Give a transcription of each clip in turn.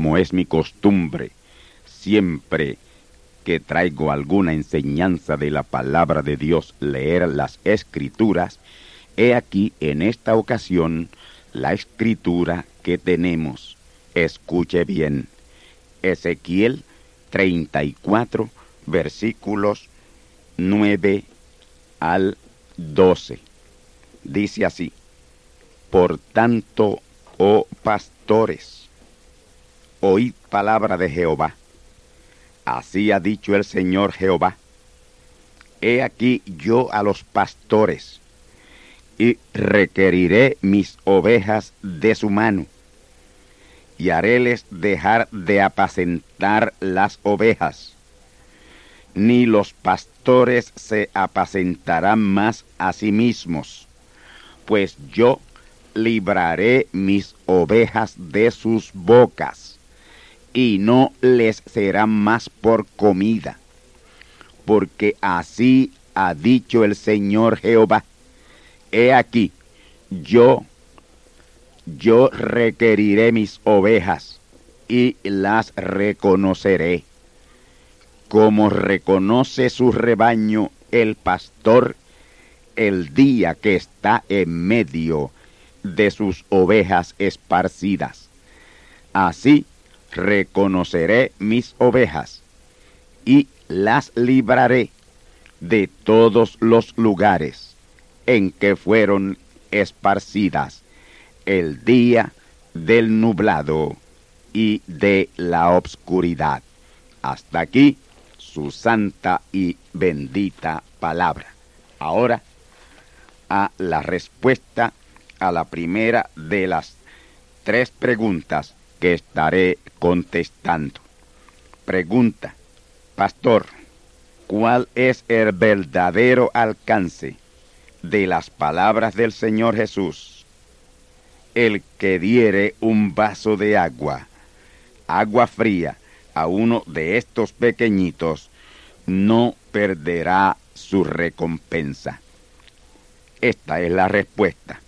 Como es mi costumbre, siempre que traigo alguna enseñanza de la palabra de Dios, leer las escrituras, he aquí en esta ocasión la escritura que tenemos. Escuche bien. Ezequiel 34, versículos 9 al 12. Dice así, Por tanto, oh pastores, oíd palabra de Jehová. Así ha dicho el Señor Jehová. He aquí yo a los pastores, y requeriré mis ovejas de su mano, y haréles dejar de apacentar las ovejas. Ni los pastores se apacentarán más a sí mismos, pues yo libraré mis ovejas de sus bocas y no les será más por comida. Porque así ha dicho el Señor Jehová. He aquí, yo, yo requeriré mis ovejas y las reconoceré. Como reconoce su rebaño el pastor el día que está en medio de sus ovejas esparcidas. Así reconoceré mis ovejas y las libraré de todos los lugares en que fueron esparcidas el día del nublado y de la obscuridad. Hasta aquí su santa y bendita palabra. Ahora a la respuesta a la primera de las tres preguntas que estaré contestando. Pregunta, Pastor, ¿cuál es el verdadero alcance de las palabras del Señor Jesús? El que diere un vaso de agua, agua fría, a uno de estos pequeñitos, no perderá su recompensa. Esta es la respuesta.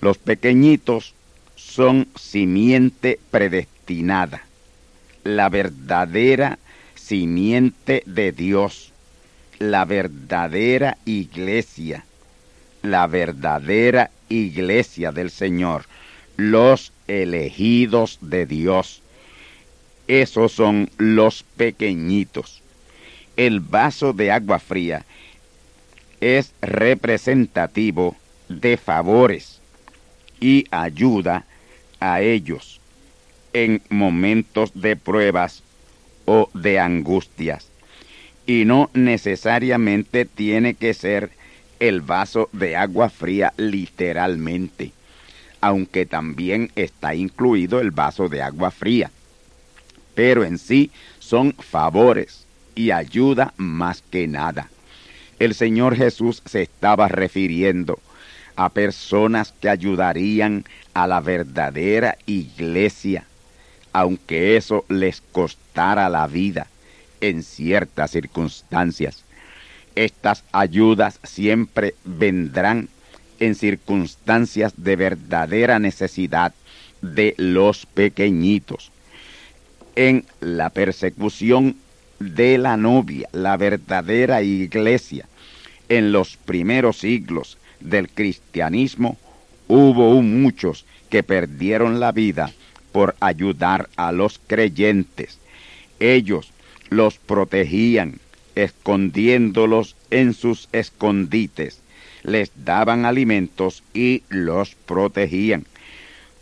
Los pequeñitos son simiente predestinada, la verdadera simiente de Dios, la verdadera iglesia, la verdadera iglesia del Señor, los elegidos de Dios. Esos son los pequeñitos. El vaso de agua fría es representativo de favores y ayuda a ellos en momentos de pruebas o de angustias. Y no necesariamente tiene que ser el vaso de agua fría literalmente, aunque también está incluido el vaso de agua fría. Pero en sí son favores y ayuda más que nada. El Señor Jesús se estaba refiriendo a personas que ayudarían a la verdadera iglesia, aunque eso les costara la vida en ciertas circunstancias. Estas ayudas siempre vendrán en circunstancias de verdadera necesidad de los pequeñitos. En la persecución de la novia, la verdadera iglesia, en los primeros siglos del cristianismo, hubo muchos que perdieron la vida por ayudar a los creyentes. Ellos los protegían, escondiéndolos en sus escondites, les daban alimentos y los protegían.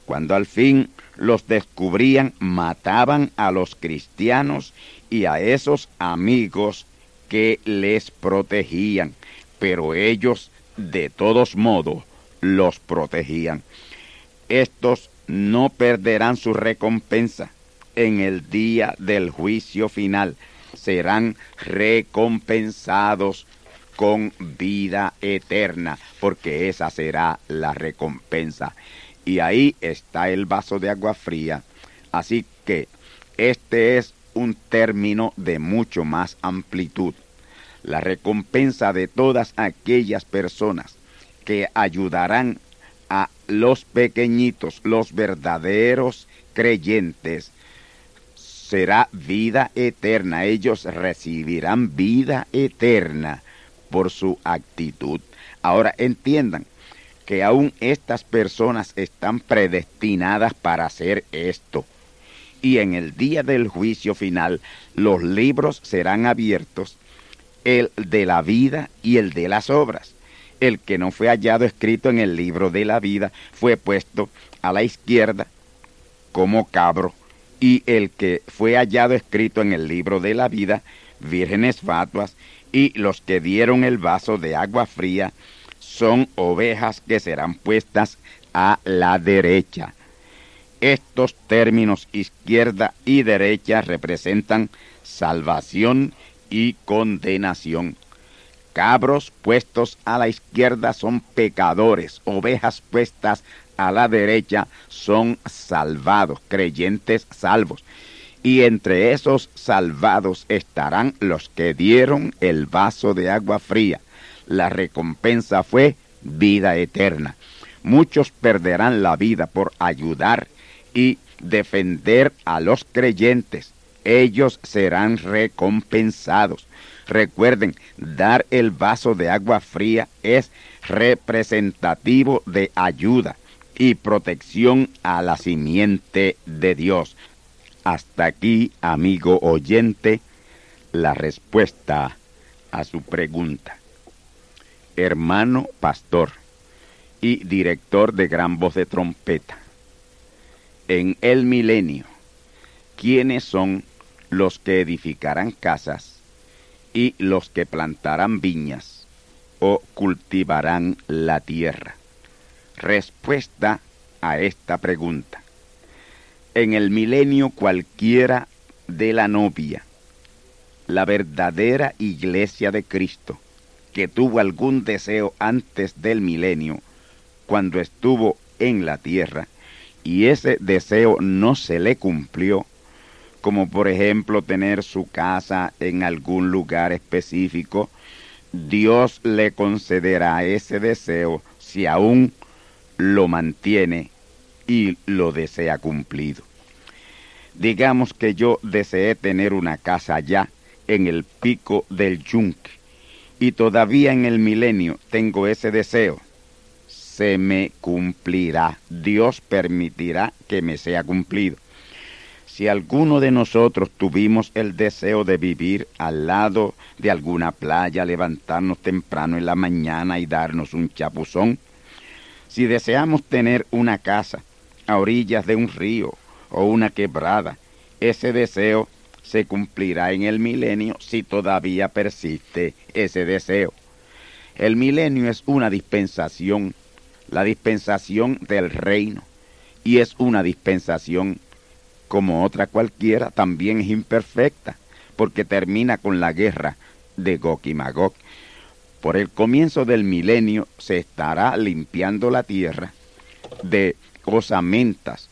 Cuando al fin los descubrían, mataban a los cristianos y a esos amigos que les protegían, pero ellos de todos modos los protegían. Estos no perderán su recompensa en el día del juicio final. Serán recompensados con vida eterna, porque esa será la recompensa. Y ahí está el vaso de agua fría. Así que este es un término de mucho más amplitud. La recompensa de todas aquellas personas que ayudarán a los pequeñitos, los verdaderos creyentes, será vida eterna. Ellos recibirán vida eterna por su actitud. Ahora entiendan que aún estas personas están predestinadas para hacer esto. Y en el día del juicio final los libros serán abiertos, el de la vida y el de las obras el que no fue hallado escrito en el libro de la vida fue puesto a la izquierda como cabro, y el que fue hallado escrito en el libro de la vida, vírgenes fatuas, y los que dieron el vaso de agua fría, son ovejas que serán puestas a la derecha. Estos términos izquierda y derecha representan salvación y condenación. Cabros puestos a la izquierda son pecadores, ovejas puestas a la derecha son salvados, creyentes salvos. Y entre esos salvados estarán los que dieron el vaso de agua fría. La recompensa fue vida eterna. Muchos perderán la vida por ayudar y defender a los creyentes. Ellos serán recompensados. Recuerden, dar el vaso de agua fría es representativo de ayuda y protección a la simiente de Dios. Hasta aquí, amigo oyente, la respuesta a su pregunta. Hermano pastor y director de Gran Voz de Trompeta. En el milenio, ¿quiénes son los que edificarán casas y los que plantarán viñas o cultivarán la tierra? Respuesta a esta pregunta. En el milenio cualquiera de la novia, la verdadera iglesia de Cristo, que tuvo algún deseo antes del milenio, cuando estuvo en la tierra, y ese deseo no se le cumplió, como por ejemplo tener su casa en algún lugar específico, Dios le concederá ese deseo si aún lo mantiene y lo desea cumplido. Digamos que yo deseé tener una casa allá en el pico del yunque y todavía en el milenio tengo ese deseo. Se me cumplirá. Dios permitirá que me sea cumplido. Si alguno de nosotros tuvimos el deseo de vivir al lado de alguna playa, levantarnos temprano en la mañana y darnos un chapuzón, si deseamos tener una casa a orillas de un río o una quebrada, ese deseo se cumplirá en el milenio si todavía persiste ese deseo. El milenio es una dispensación, la dispensación del reino, y es una dispensación como otra cualquiera, también es imperfecta, porque termina con la guerra de Gog y Magog. Por el comienzo del milenio se estará limpiando la tierra de osamentas,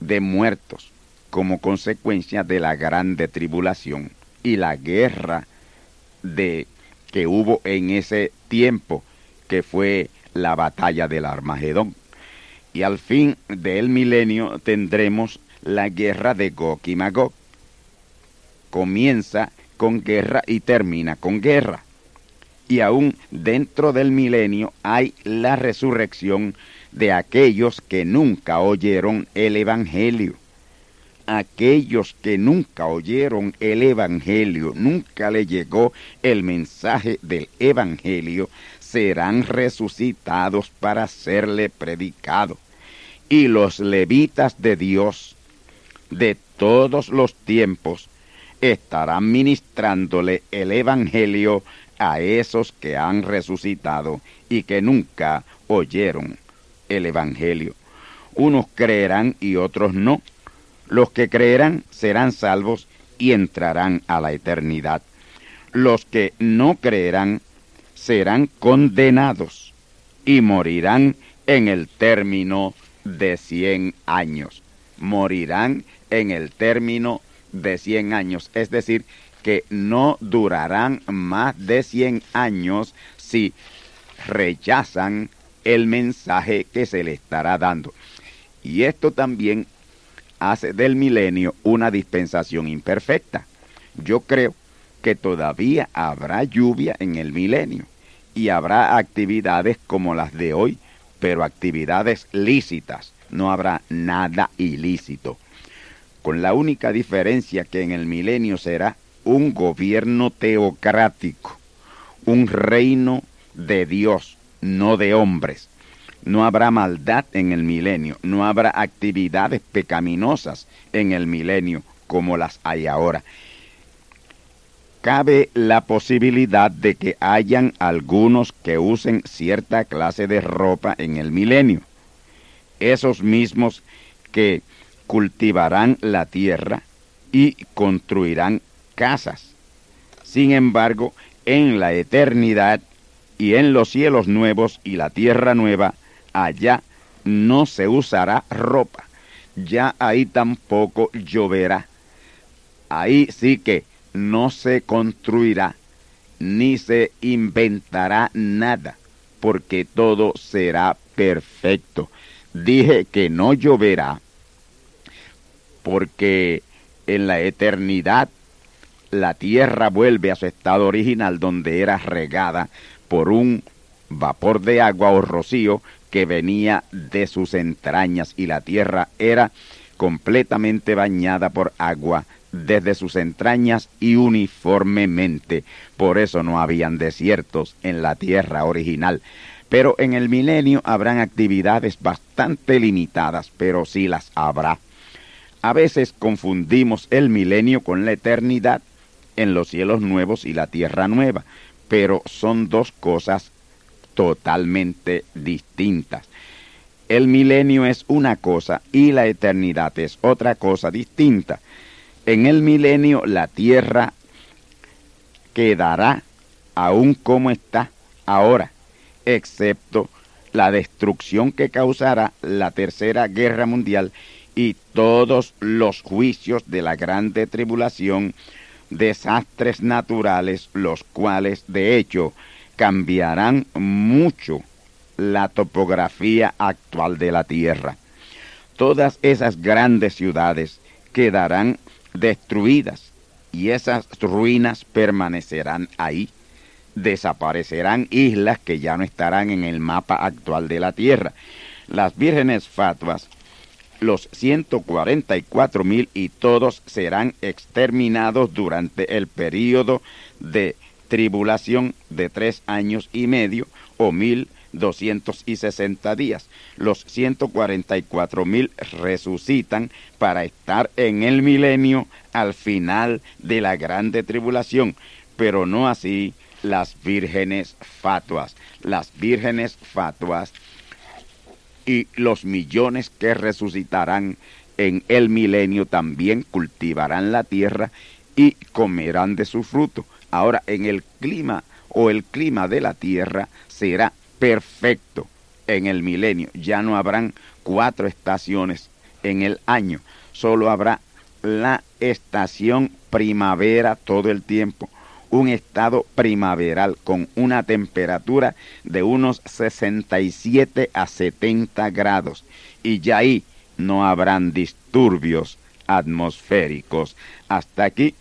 de muertos, como consecuencia de la grande tribulación y la guerra de que hubo en ese tiempo, que fue la batalla del Armagedón. Y al fin del milenio tendremos la guerra de Gog y Magog. Comienza con guerra y termina con guerra. Y aún dentro del milenio hay la resurrección de aquellos que nunca oyeron el Evangelio aquellos que nunca oyeron el Evangelio, nunca le llegó el mensaje del Evangelio, serán resucitados para serle predicado. Y los levitas de Dios de todos los tiempos estarán ministrándole el Evangelio a esos que han resucitado y que nunca oyeron el Evangelio. Unos creerán y otros no los que creerán serán salvos y entrarán a la eternidad. Los que no creerán serán condenados y morirán en el término de cien años. Morirán en el término de cien años. Es decir, que no durarán más de cien años si rechazan el mensaje que se le estará dando. Y esto también hace del milenio una dispensación imperfecta. Yo creo que todavía habrá lluvia en el milenio y habrá actividades como las de hoy, pero actividades lícitas, no habrá nada ilícito. Con la única diferencia que en el milenio será un gobierno teocrático, un reino de Dios, no de hombres, no habrá maldad en el milenio, no habrá actividades pecaminosas en el milenio como las hay ahora. Cabe la posibilidad de que hayan algunos que usen cierta clase de ropa en el milenio. Esos mismos que cultivarán la tierra y construirán casas. Sin embargo, en la eternidad y en los cielos nuevos y la tierra nueva, allá no se usará ropa, ya ahí tampoco lloverá. Ahí sí que no se construirá ni se inventará nada, porque todo será perfecto. Dije que no lloverá, porque en la eternidad la tierra vuelve a su estado original donde era regada por un vapor de agua o rocío que venía de sus entrañas y la tierra era completamente bañada por agua desde sus entrañas y uniformemente. Por eso no habían desiertos en la tierra original. Pero en el milenio habrán actividades bastante limitadas, pero sí las habrá. A veces confundimos el milenio con la eternidad en los cielos nuevos y la tierra nueva, pero son dos cosas totalmente distintas. El milenio es una cosa y la eternidad es otra cosa distinta. En el milenio la tierra quedará aún como está ahora, excepto la destrucción que causará la tercera guerra mundial y todos los juicios de la grande tribulación, desastres naturales, los cuales de hecho cambiarán mucho la topografía actual de la Tierra. Todas esas grandes ciudades quedarán destruidas y esas ruinas permanecerán ahí. Desaparecerán islas que ya no estarán en el mapa actual de la Tierra. Las vírgenes fatuas, los 144 mil y todos serán exterminados durante el periodo de tribulación de tres años y medio o mil doscientos y sesenta días. Los ciento cuarenta y cuatro mil resucitan para estar en el milenio al final de la grande tribulación, pero no así las vírgenes fatuas. Las vírgenes fatuas y los millones que resucitarán en el milenio también cultivarán la tierra y comerán de su fruto. Ahora en el clima o el clima de la tierra será perfecto en el milenio. Ya no habrán cuatro estaciones en el año, solo habrá la estación primavera todo el tiempo, un estado primaveral con una temperatura de unos 67 a 70 grados y ya ahí no habrán disturbios atmosféricos. Hasta aquí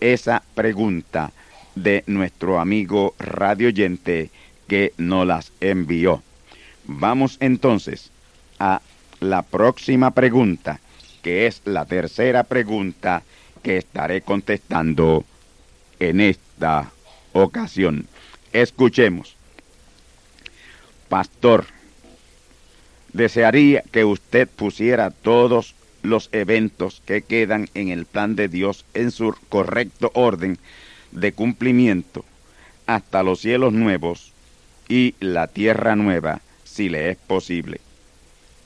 esa pregunta de nuestro amigo radioyente que nos las envió. Vamos entonces a la próxima pregunta, que es la tercera pregunta que estaré contestando en esta ocasión. Escuchemos. Pastor, desearía que usted pusiera todos los eventos que quedan en el plan de Dios en su correcto orden de cumplimiento hasta los cielos nuevos y la tierra nueva, si le es posible.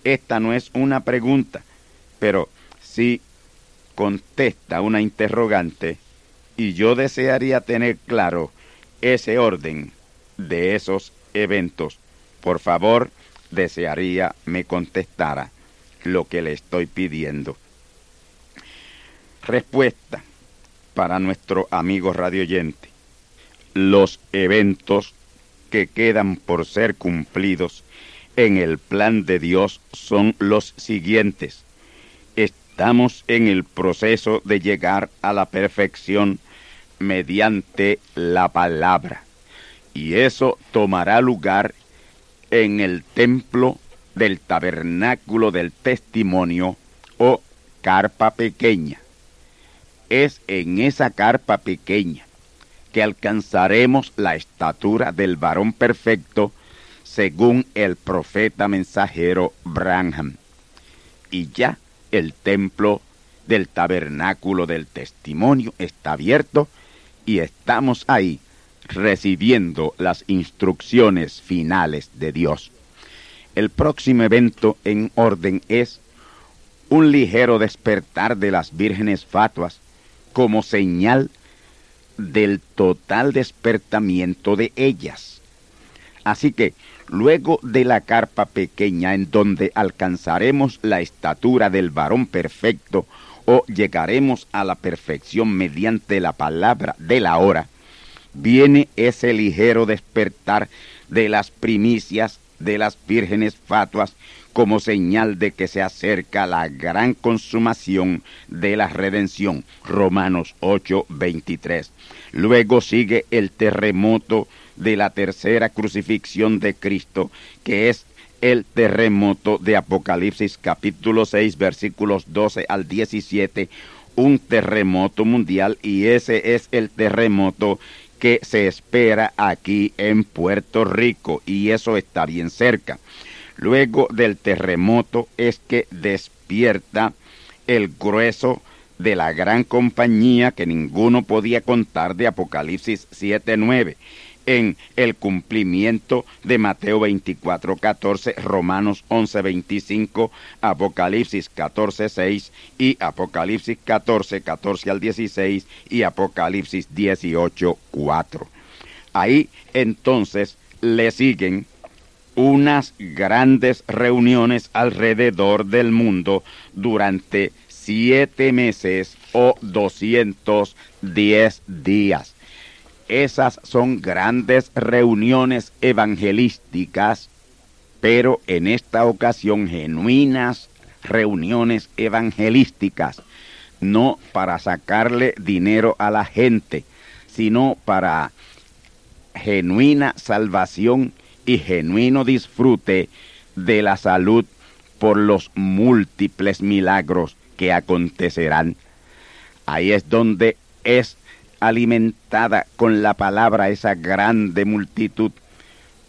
Esta no es una pregunta, pero sí contesta una interrogante y yo desearía tener claro ese orden de esos eventos. Por favor, desearía me contestara lo que le estoy pidiendo. Respuesta para nuestro amigo radioyente. Los eventos que quedan por ser cumplidos en el plan de Dios son los siguientes. Estamos en el proceso de llegar a la perfección mediante la palabra. Y eso tomará lugar en el templo del tabernáculo del testimonio o carpa pequeña. Es en esa carpa pequeña que alcanzaremos la estatura del varón perfecto según el profeta mensajero Branham. Y ya el templo del tabernáculo del testimonio está abierto y estamos ahí recibiendo las instrucciones finales de Dios. El próximo evento en orden es un ligero despertar de las vírgenes fatuas como señal del total despertamiento de ellas. Así que luego de la carpa pequeña en donde alcanzaremos la estatura del varón perfecto o llegaremos a la perfección mediante la palabra de la hora, viene ese ligero despertar de las primicias de las vírgenes fatuas como señal de que se acerca la gran consumación de la redención. Romanos 8:23. Luego sigue el terremoto de la tercera crucifixión de Cristo, que es el terremoto de Apocalipsis capítulo 6 versículos 12 al 17, un terremoto mundial y ese es el terremoto que se espera aquí en Puerto Rico y eso está bien cerca. Luego del terremoto es que despierta el grueso de la gran compañía que ninguno podía contar de Apocalipsis 7.9 en el cumplimiento de Mateo 24, 14, Romanos 11, 25, Apocalipsis 14, 6 y Apocalipsis 14, 14 al 16 y Apocalipsis 18, 4. Ahí entonces le siguen unas grandes reuniones alrededor del mundo durante siete meses o 210 días esas son grandes reuniones evangelísticas, pero en esta ocasión genuinas reuniones evangelísticas, no para sacarle dinero a la gente, sino para genuina salvación y genuino disfrute de la salud por los múltiples milagros que acontecerán. Ahí es donde es alimentada con la palabra esa grande multitud.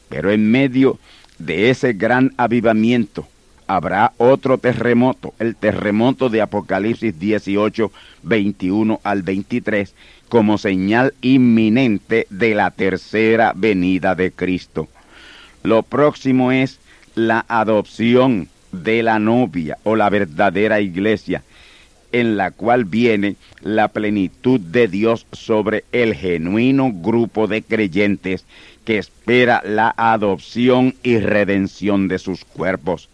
Pero en medio de ese gran avivamiento habrá otro terremoto, el terremoto de Apocalipsis 18, 21 al 23, como señal inminente de la tercera venida de Cristo. Lo próximo es la adopción de la novia o la verdadera iglesia, en la cual viene la plenitud de Dios sobre el genuino grupo de creyentes que espera la adopción y redención de sus cuerpos.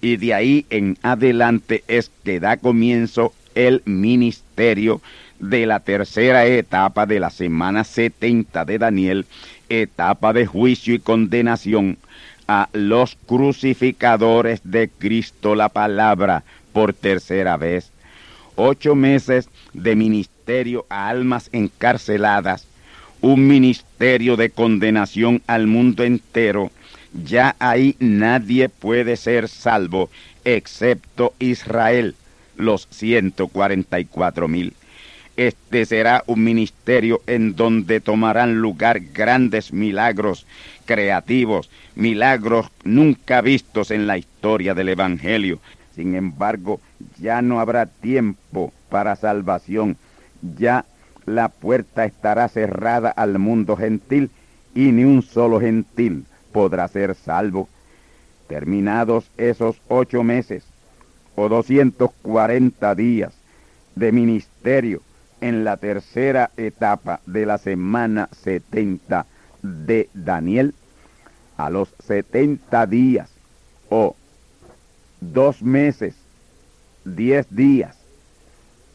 Y de ahí en adelante es que da comienzo el ministerio de la tercera etapa de la semana 70 de Daniel, etapa de juicio y condenación a los crucificadores de Cristo la palabra por tercera vez. Ocho meses de ministerio a almas encarceladas, un ministerio de condenación al mundo entero. Ya ahí nadie puede ser salvo excepto Israel, los 144 mil. Este será un ministerio en donde tomarán lugar grandes milagros creativos, milagros nunca vistos en la historia del Evangelio. Sin embargo, ya no habrá tiempo para salvación. Ya la puerta estará cerrada al mundo gentil y ni un solo gentil podrá ser salvo. Terminados esos ocho meses o 240 días de ministerio, en la tercera etapa de la semana 70 de Daniel, a los 70 días o dos meses, diez días,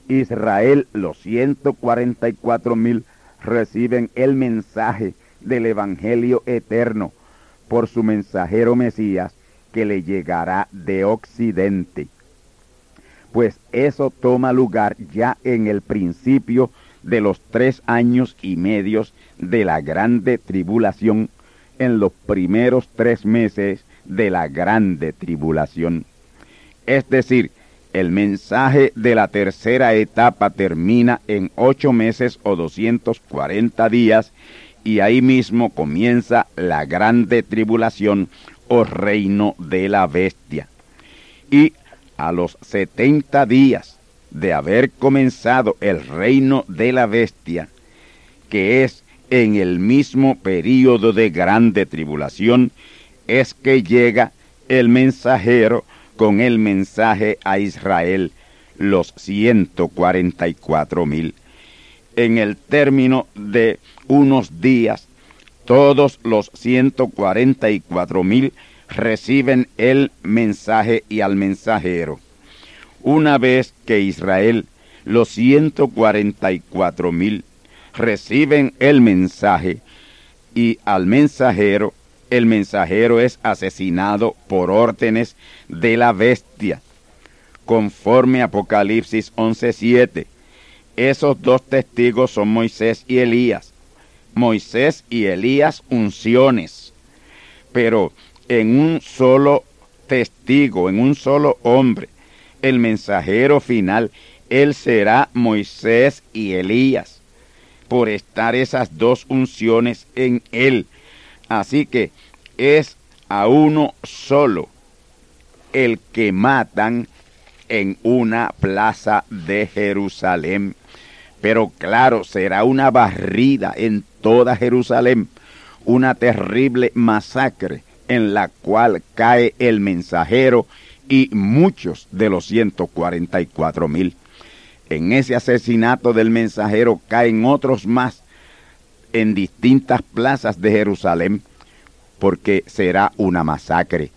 Israel, los 144 mil, reciben el mensaje del Evangelio eterno por su mensajero Mesías que le llegará de Occidente pues eso toma lugar ya en el principio de los tres años y medios de la grande tribulación, en los primeros tres meses de la grande tribulación. Es decir, el mensaje de la tercera etapa termina en ocho meses o 240 días y ahí mismo comienza la grande tribulación o reino de la bestia. Y a los setenta días de haber comenzado el reino de la bestia, que es en el mismo período de grande tribulación, es que llega el mensajero con el mensaje a Israel, los ciento cuarenta y cuatro mil. En el término de unos días, todos los ciento cuarenta y cuatro mil reciben el mensaje y al mensajero. Una vez que Israel, los 144 mil, reciben el mensaje y al mensajero, el mensajero es asesinado por órdenes de la bestia, conforme Apocalipsis 11.7. Esos dos testigos son Moisés y Elías. Moisés y Elías unciones. Pero en un solo testigo, en un solo hombre, el mensajero final, él será Moisés y Elías, por estar esas dos unciones en él. Así que es a uno solo el que matan en una plaza de Jerusalén. Pero claro, será una barrida en toda Jerusalén, una terrible masacre en la cual cae el mensajero y muchos de los 144 mil. En ese asesinato del mensajero caen otros más en distintas plazas de Jerusalén, porque será una masacre.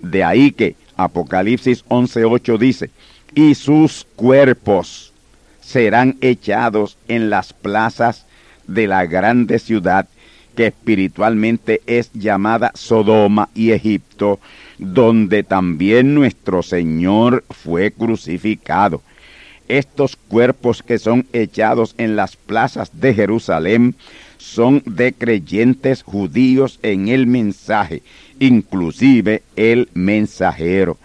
De ahí que Apocalipsis 11.8 dice, y sus cuerpos serán echados en las plazas de la grande ciudad que espiritualmente es llamada Sodoma y Egipto, donde también nuestro Señor fue crucificado. Estos cuerpos que son echados en las plazas de Jerusalén son de creyentes judíos en el mensaje, inclusive el mensajero.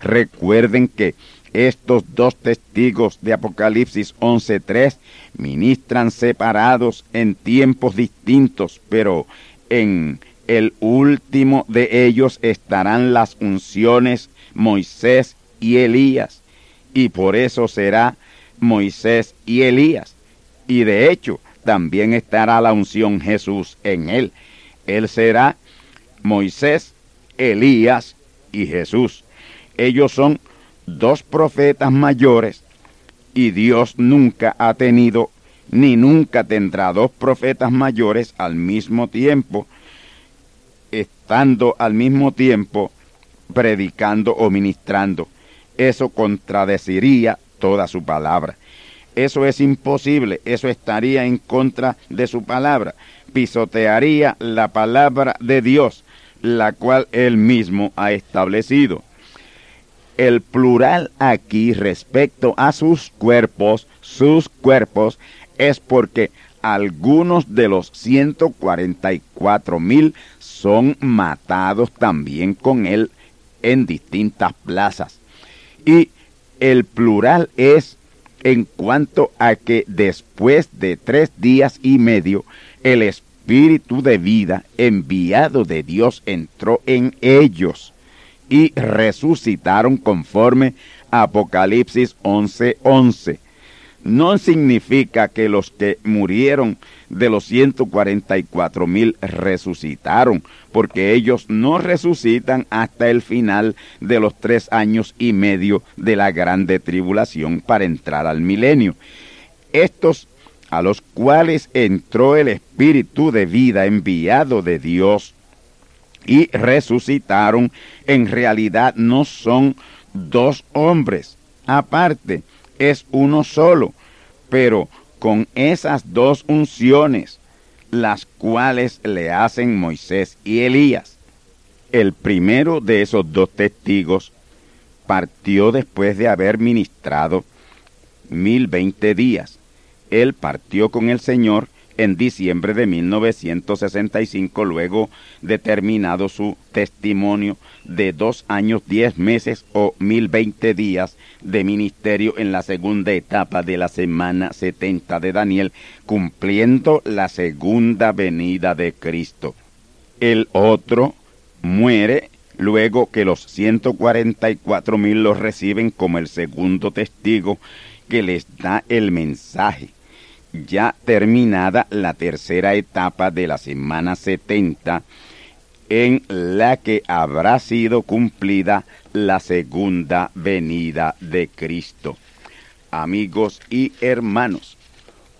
Recuerden que estos dos testigos de Apocalipsis 11.3 ministran separados en tiempos distintos, pero en el último de ellos estarán las unciones Moisés y Elías, y por eso será Moisés y Elías. Y de hecho, también estará la unción Jesús en él. Él será Moisés, Elías y Jesús. Ellos son dos profetas mayores y Dios nunca ha tenido ni nunca tendrá dos profetas mayores al mismo tiempo, estando al mismo tiempo predicando o ministrando. Eso contradeciría toda su palabra. Eso es imposible, eso estaría en contra de su palabra, pisotearía la palabra de Dios, la cual él mismo ha establecido. El plural aquí respecto a sus cuerpos, sus cuerpos, es porque algunos de los 144 mil son matados también con él en distintas plazas. Y el plural es en cuanto a que después de tres días y medio el Espíritu de vida enviado de Dios entró en ellos y resucitaron conforme Apocalipsis 11:11. 11 no significa que los que murieron de los 144 mil resucitaron, porque ellos no resucitan hasta el final de los tres años y medio de la grande tribulación para entrar al milenio. Estos a los cuales entró el Espíritu de vida enviado de Dios y resucitaron, en realidad no son dos hombres. Aparte, es uno solo, pero con esas dos unciones, las cuales le hacen Moisés y Elías. El primero de esos dos testigos partió después de haber ministrado mil veinte días. Él partió con el Señor en diciembre de 1965, luego de terminado su testimonio de dos años, diez meses o mil veinte días de ministerio en la segunda etapa de la semana 70 de Daniel, cumpliendo la segunda venida de Cristo. El otro muere luego que los 144 mil los reciben como el segundo testigo que les da el mensaje ya terminada la tercera etapa de la semana 70, en la que habrá sido cumplida la segunda venida de Cristo. Amigos y hermanos,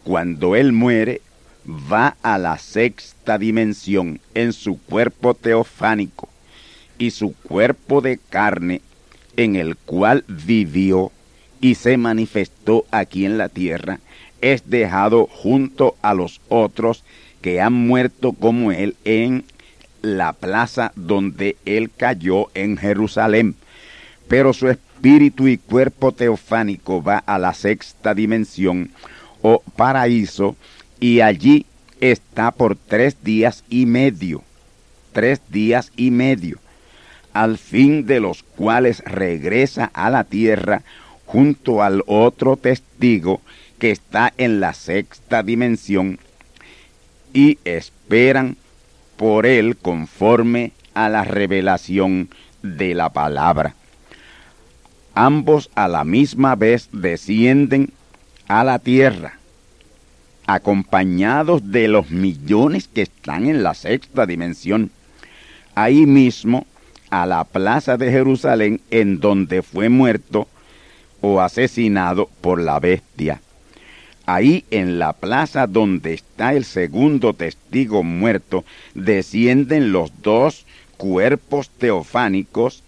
cuando Él muere, va a la sexta dimensión en su cuerpo teofánico y su cuerpo de carne en el cual vivió y se manifestó aquí en la tierra, es dejado junto a los otros que han muerto como él en la plaza donde él cayó en Jerusalén. Pero su espíritu y cuerpo teofánico va a la sexta dimensión o paraíso y allí está por tres días y medio. Tres días y medio, al fin de los cuales regresa a la tierra junto al otro testigo que está en la sexta dimensión y esperan por él conforme a la revelación de la palabra. Ambos a la misma vez descienden a la tierra, acompañados de los millones que están en la sexta dimensión. Ahí mismo, a la plaza de Jerusalén, en donde fue muerto o asesinado por la bestia. Ahí en la plaza donde está el segundo testigo muerto, descienden los dos cuerpos teofánicos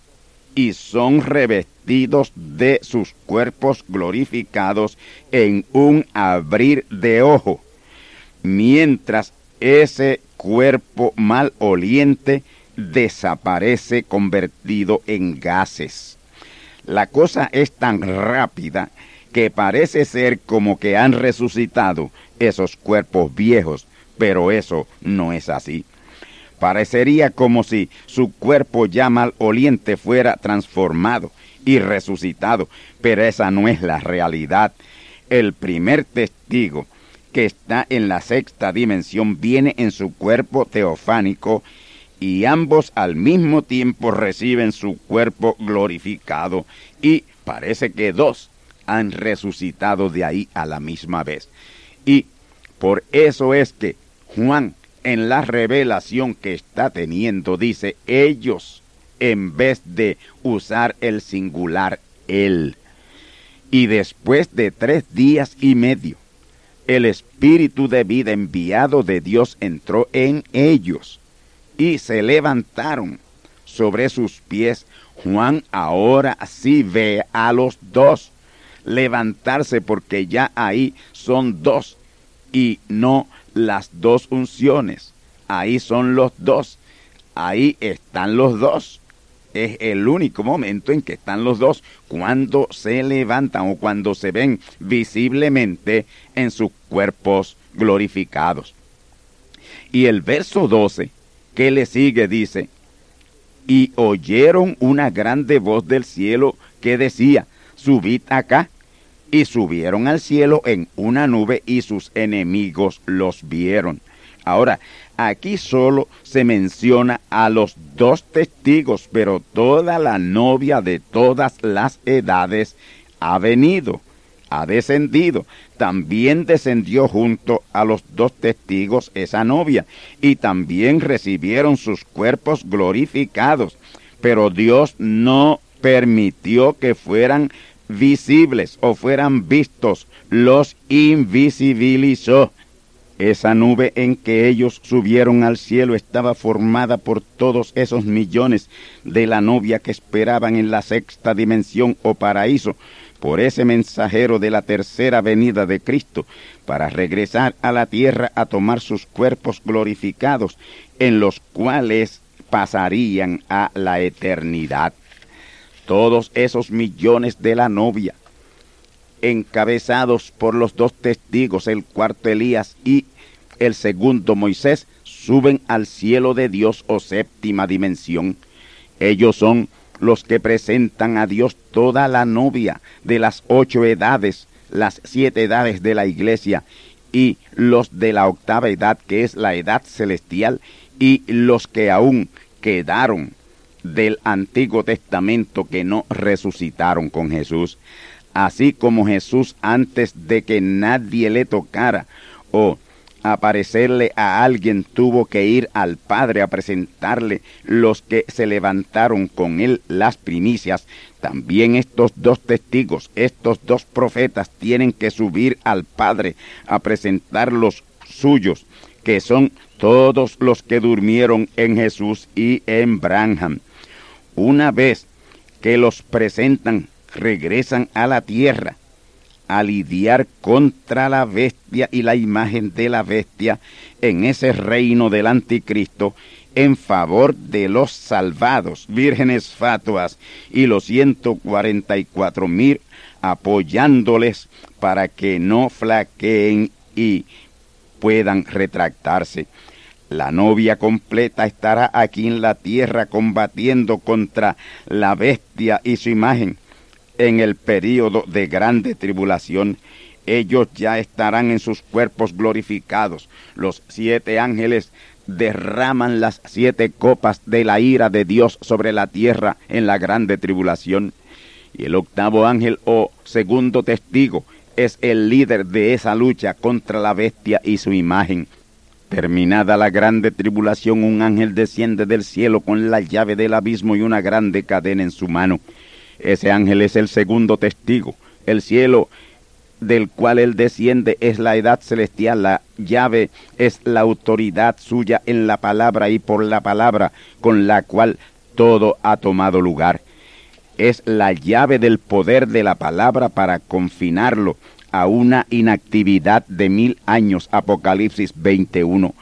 y son revestidos de sus cuerpos glorificados en un abrir de ojo, mientras ese cuerpo maloliente desaparece convertido en gases. La cosa es tan rápida que parece ser como que han resucitado esos cuerpos viejos, pero eso no es así. Parecería como si su cuerpo ya maloliente fuera transformado y resucitado, pero esa no es la realidad. El primer testigo que está en la sexta dimensión viene en su cuerpo teofánico y ambos al mismo tiempo reciben su cuerpo glorificado y parece que dos han resucitado de ahí a la misma vez. Y por eso es que Juan en la revelación que está teniendo dice ellos en vez de usar el singular él. Y después de tres días y medio, el espíritu de vida enviado de Dios entró en ellos y se levantaron sobre sus pies. Juan ahora sí ve a los dos levantarse porque ya ahí son dos y no las dos unciones. Ahí son los dos. Ahí están los dos es el único momento en que están los dos cuando se levantan o cuando se ven visiblemente en sus cuerpos glorificados. Y el verso 12 que le sigue dice, y oyeron una grande voz del cielo que decía, subid acá. Y subieron al cielo en una nube y sus enemigos los vieron. Ahora, aquí solo se menciona a los dos testigos, pero toda la novia de todas las edades ha venido, ha descendido. También descendió junto a los dos testigos esa novia, y también recibieron sus cuerpos glorificados. Pero Dios no permitió que fueran visibles o fueran vistos, los invisibilizó. Esa nube en que ellos subieron al cielo estaba formada por todos esos millones de la novia que esperaban en la sexta dimensión o paraíso, por ese mensajero de la tercera venida de Cristo, para regresar a la tierra a tomar sus cuerpos glorificados, en los cuales pasarían a la eternidad. Todos esos millones de la novia encabezados por los dos testigos, el cuarto Elías y el segundo Moisés, suben al cielo de Dios o séptima dimensión. Ellos son los que presentan a Dios toda la novia de las ocho edades, las siete edades de la iglesia, y los de la octava edad, que es la edad celestial, y los que aún quedaron del Antiguo Testamento que no resucitaron con Jesús así como Jesús antes de que nadie le tocara o aparecerle a alguien tuvo que ir al Padre a presentarle los que se levantaron con él las primicias, también estos dos testigos, estos dos profetas tienen que subir al Padre a presentar los suyos, que son todos los que durmieron en Jesús y en Branham. Una vez que los presentan regresan a la tierra a lidiar contra la bestia y la imagen de la bestia en ese reino del anticristo en favor de los salvados, vírgenes fatuas y los 144 mil apoyándoles para que no flaqueen y puedan retractarse. La novia completa estará aquí en la tierra combatiendo contra la bestia y su imagen en el período de grande tribulación, ellos ya estarán en sus cuerpos glorificados. Los siete ángeles derraman las siete copas de la ira de Dios sobre la tierra en la grande tribulación. Y el octavo ángel o segundo testigo es el líder de esa lucha contra la bestia y su imagen. Terminada la grande tribulación, un ángel desciende del cielo con la llave del abismo y una grande cadena en su mano. Ese ángel es el segundo testigo. El cielo del cual él desciende es la edad celestial, la llave es la autoridad suya en la palabra y por la palabra con la cual todo ha tomado lugar. Es la llave del poder de la palabra para confinarlo a una inactividad de mil años, Apocalipsis 21.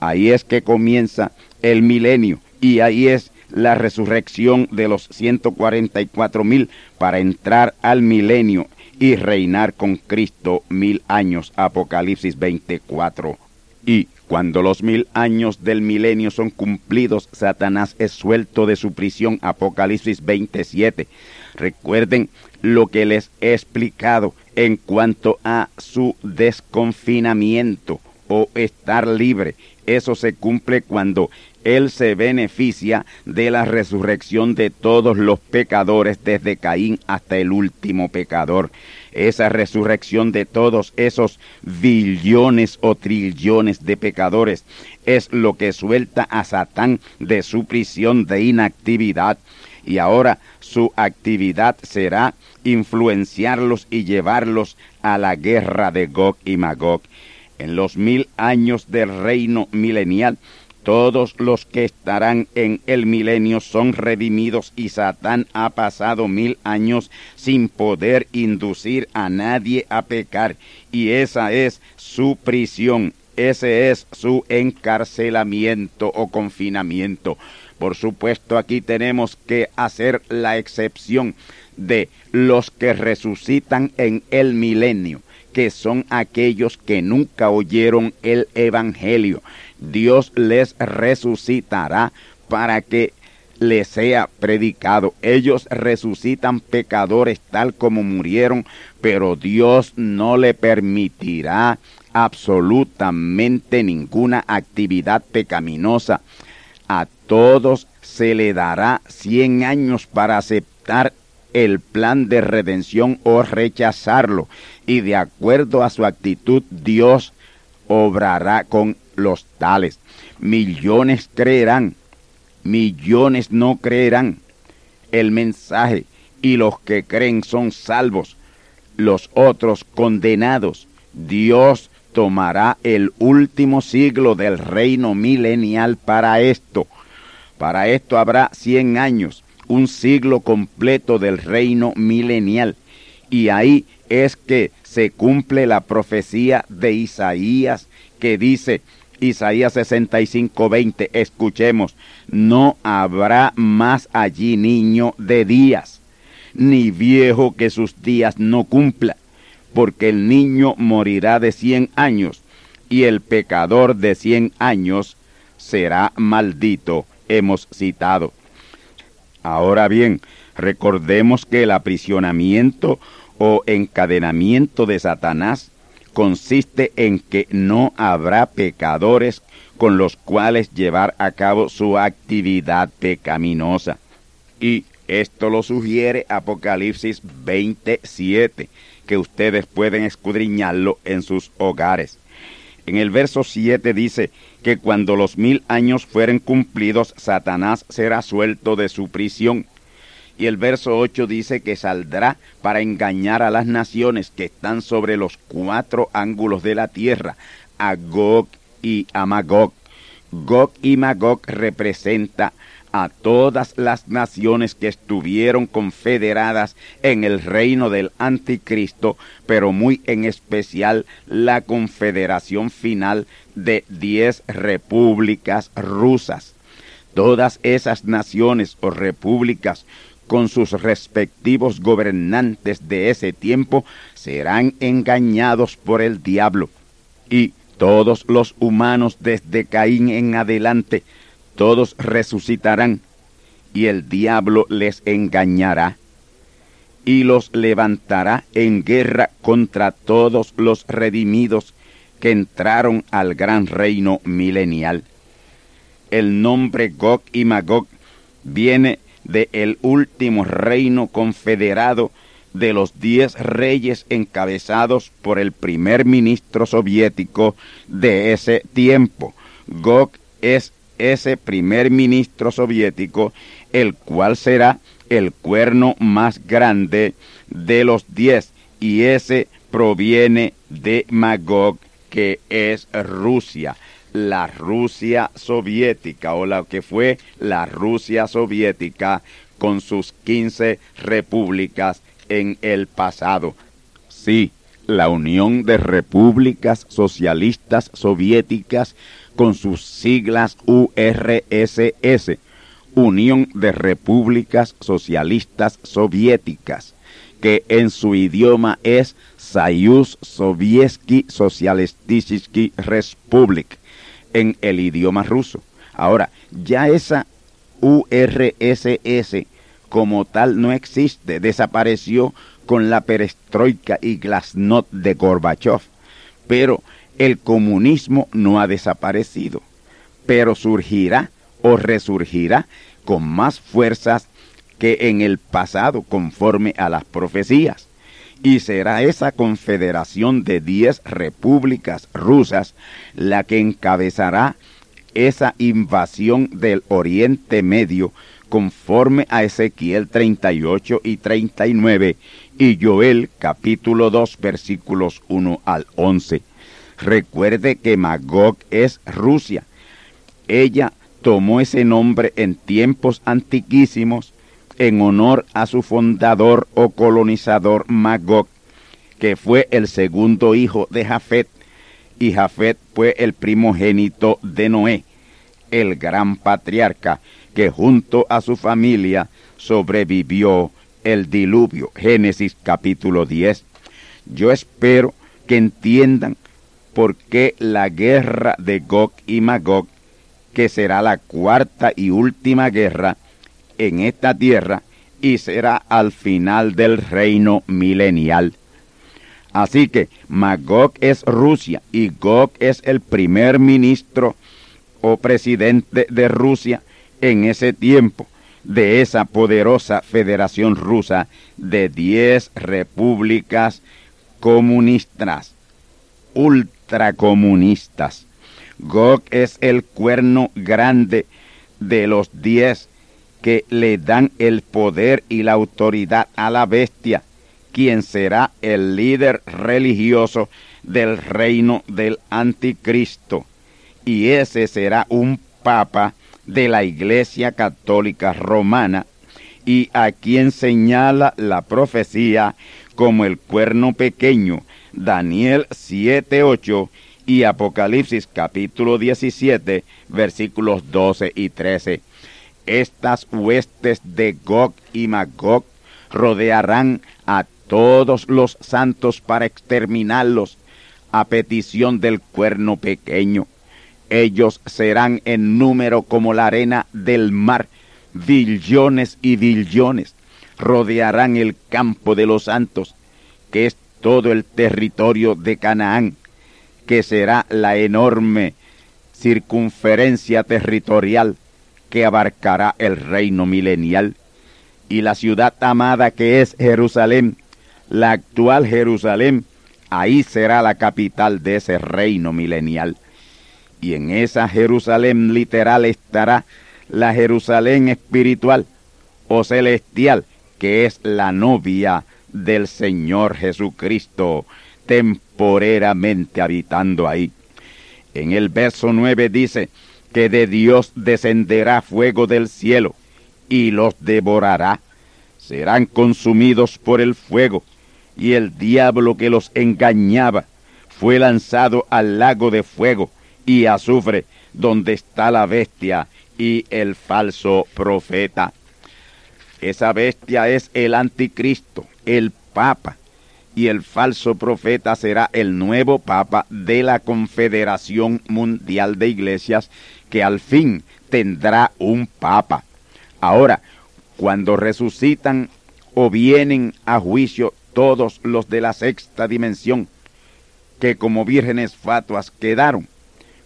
Ahí es que comienza el milenio y ahí es la resurrección de los 144 mil para entrar al milenio y reinar con Cristo mil años. Apocalipsis 24. Y cuando los mil años del milenio son cumplidos, Satanás es suelto de su prisión. Apocalipsis 27. Recuerden lo que les he explicado en cuanto a su desconfinamiento o estar libre. Eso se cumple cuando Él se beneficia de la resurrección de todos los pecadores desde Caín hasta el último pecador. Esa resurrección de todos esos billones o trillones de pecadores es lo que suelta a Satán de su prisión de inactividad y ahora su actividad será influenciarlos y llevarlos a la guerra de Gog y Magog. En los mil años del reino milenial, todos los que estarán en el milenio son redimidos y Satán ha pasado mil años sin poder inducir a nadie a pecar y esa es su prisión, ese es su encarcelamiento o confinamiento. Por supuesto, aquí tenemos que hacer la excepción de los que resucitan en el milenio, que son aquellos que nunca oyeron el Evangelio. Dios les resucitará para que les sea predicado. Ellos resucitan pecadores tal como murieron, pero Dios no le permitirá absolutamente ninguna actividad pecaminosa. A todos se le dará cien años para aceptar el plan de redención o rechazarlo. Y de acuerdo a su actitud, Dios obrará con los tales. Millones creerán, millones no creerán el mensaje y los que creen son salvos, los otros condenados. Dios tomará el último siglo del reino milenial para esto. Para esto habrá cien años un siglo completo del reino milenial. Y ahí es que se cumple la profecía de Isaías que dice, Isaías 65, 20, escuchemos, no habrá más allí niño de días, ni viejo que sus días no cumpla, porque el niño morirá de cien años, y el pecador de cien años será maldito, hemos citado. Ahora bien, recordemos que el aprisionamiento o encadenamiento de Satanás consiste en que no habrá pecadores con los cuales llevar a cabo su actividad pecaminosa. Y esto lo sugiere Apocalipsis 27, que ustedes pueden escudriñarlo en sus hogares. En el verso 7 dice que cuando los mil años fueren cumplidos, Satanás será suelto de su prisión. Y el verso 8 dice que saldrá para engañar a las naciones que están sobre los cuatro ángulos de la tierra, a Gog y a Magog. Gog y Magog representa a todas las naciones que estuvieron confederadas en el reino del anticristo, pero muy en especial la confederación final de diez repúblicas rusas. Todas esas naciones o repúblicas con sus respectivos gobernantes de ese tiempo serán engañados por el diablo y todos los humanos desde Caín en adelante todos resucitarán y el diablo les engañará y los levantará en guerra contra todos los redimidos que entraron al gran reino milenial. El nombre Gog y Magog viene de el último reino confederado de los diez reyes encabezados por el primer ministro soviético de ese tiempo. Gog es ese primer ministro soviético, el cual será el cuerno más grande de los diez, y ese proviene de Magog, que es Rusia, la Rusia soviética, o la que fue la Rusia soviética con sus quince repúblicas en el pasado. Sí, la Unión de Repúblicas Socialistas Soviéticas con sus siglas URSS, Unión de Repúblicas Socialistas Soviéticas, que en su idioma es Sayuz Sovietsky Socialistisky Republic, en el idioma ruso. Ahora, ya esa URSS como tal no existe, desapareció con la perestroika y glasnost de Gorbachev, pero el comunismo no ha desaparecido, pero surgirá o resurgirá con más fuerzas que en el pasado conforme a las profecías. Y será esa confederación de diez repúblicas rusas la que encabezará esa invasión del Oriente Medio conforme a Ezequiel 38 y 39 y Joel capítulo 2 versículos 1 al 11. Recuerde que Magog es Rusia. Ella tomó ese nombre en tiempos antiquísimos en honor a su fundador o colonizador Magog, que fue el segundo hijo de Jafet, y Jafet fue el primogénito de Noé, el gran patriarca que junto a su familia sobrevivió el diluvio. Génesis capítulo 10. Yo espero que entiendan por qué la guerra de Gog y Magog, que será la cuarta y última guerra en esta tierra y será al final del reino milenial. Así que Magog es Rusia y Gog es el primer ministro o presidente de Rusia en ese tiempo de esa poderosa federación rusa de diez repúblicas comunistas, ultracomunistas. Gog es el cuerno grande de los diez que le dan el poder y la autoridad a la bestia, quien será el líder religioso del reino del anticristo. Y ese será un papa de la Iglesia Católica Romana y a quien señala la profecía como el cuerno pequeño, Daniel 7.8 y Apocalipsis capítulo 17 versículos 12 y 13. Estas huestes de Gog y Magog rodearán a todos los santos para exterminarlos a petición del cuerno pequeño. Ellos serán en número como la arena del mar, billones y billones. Rodearán el campo de los santos, que todo el territorio de Canaán, que será la enorme circunferencia territorial que abarcará el reino milenial. Y la ciudad amada que es Jerusalén, la actual Jerusalén, ahí será la capital de ese reino milenial y en esa Jerusalén literal estará la Jerusalén espiritual o celestial, que es la novia del Señor Jesucristo, temporeramente habitando ahí. En el verso 9 dice que de Dios descenderá fuego del cielo y los devorará. Serán consumidos por el fuego y el diablo que los engañaba fue lanzado al lago de fuego y azufre, donde está la bestia y el falso profeta. Esa bestia es el anticristo, el papa, y el falso profeta será el nuevo papa de la Confederación Mundial de Iglesias, que al fin tendrá un papa. Ahora, cuando resucitan o vienen a juicio todos los de la sexta dimensión, que como vírgenes fatuas quedaron,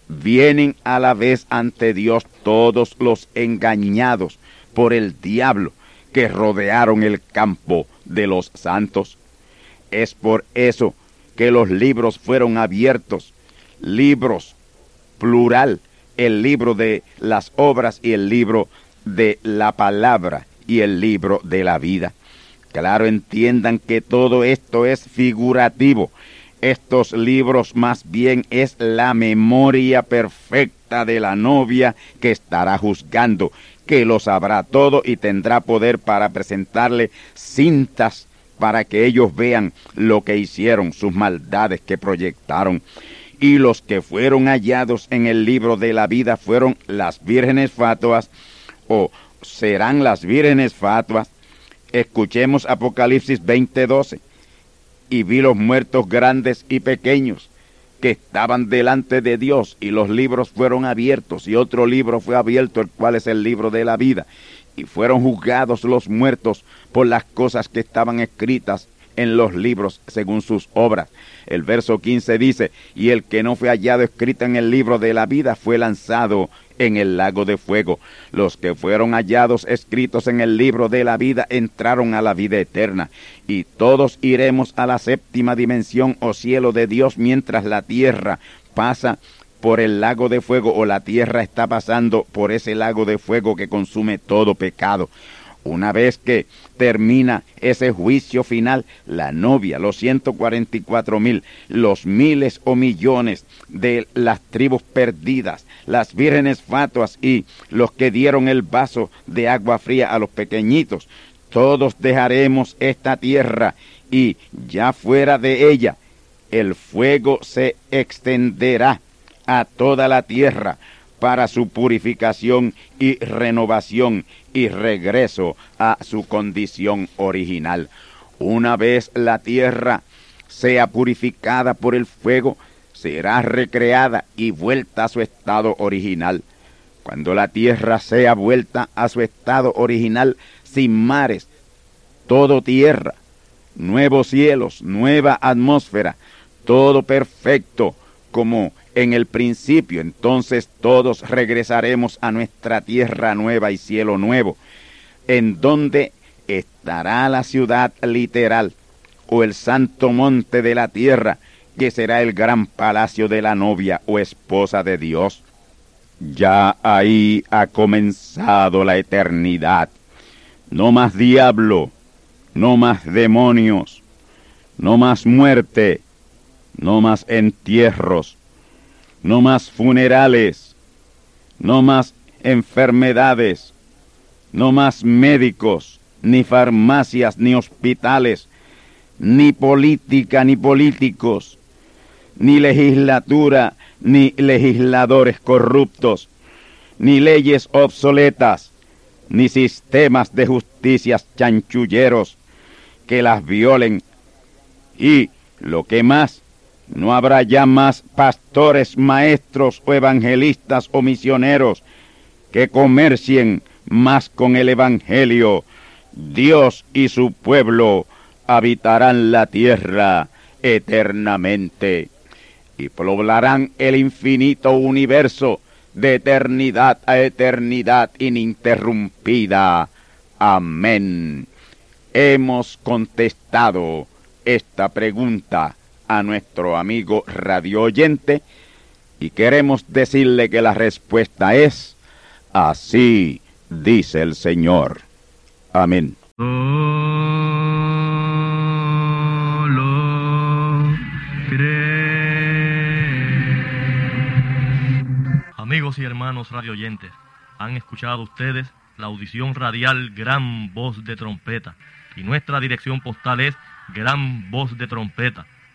vienen a la vez ante Dios todos los engañados por el diablo que rodearon el campo de los santos. Es por eso que los libros fueron abiertos, libros plural, el libro de las obras y el libro de la palabra y el libro de la vida. Claro, entiendan que todo esto es figurativo estos libros más bien es la memoria perfecta de la novia que estará juzgando, que lo sabrá todo y tendrá poder para presentarle cintas para que ellos vean lo que hicieron, sus maldades que proyectaron. Y los que fueron hallados en el libro de la vida fueron las vírgenes fatuas o serán las vírgenes fatuas. Escuchemos Apocalipsis 20:12 y vi los muertos grandes y pequeños que estaban delante de Dios y los libros fueron abiertos y otro libro fue abierto el cual es el libro de la vida y fueron juzgados los muertos por las cosas que estaban escritas en los libros según sus obras. El verso 15 dice, y el que no fue hallado escrito en el libro de la vida fue lanzado en el lago de fuego. Los que fueron hallados escritos en el libro de la vida entraron a la vida eterna. Y todos iremos a la séptima dimensión o cielo de Dios mientras la tierra pasa por el lago de fuego o la tierra está pasando por ese lago de fuego que consume todo pecado. Una vez que termina ese juicio final, la novia, los 144 mil, los miles o millones de las tribus perdidas, las vírgenes fatuas y los que dieron el vaso de agua fría a los pequeñitos, todos dejaremos esta tierra y ya fuera de ella, el fuego se extenderá a toda la tierra para su purificación y renovación y regreso a su condición original. Una vez la tierra sea purificada por el fuego, será recreada y vuelta a su estado original. Cuando la tierra sea vuelta a su estado original, sin mares, todo tierra, nuevos cielos, nueva atmósfera, todo perfecto, como en el principio, entonces todos regresaremos a nuestra tierra nueva y cielo nuevo, en donde estará la ciudad literal o el santo monte de la tierra, que será el gran palacio de la novia o esposa de Dios. Ya ahí ha comenzado la eternidad. No más diablo, no más demonios, no más muerte, no más entierros, no más funerales, no más enfermedades, no más médicos, ni farmacias, ni hospitales, ni política, ni políticos, ni legislatura, ni legisladores corruptos, ni leyes obsoletas, ni sistemas de justicias chanchulleros que las violen. Y lo que más, no habrá ya más pastores, maestros o evangelistas o misioneros que comercien más con el Evangelio. Dios y su pueblo habitarán la tierra eternamente y poblarán el infinito universo de eternidad a eternidad ininterrumpida. Amén. Hemos contestado esta pregunta a nuestro amigo radio oyente y queremos decirle que la respuesta es así dice el Señor. Amén. Amigos y hermanos radio oyentes, han escuchado ustedes la audición radial Gran Voz de Trompeta y nuestra dirección postal es Gran Voz de Trompeta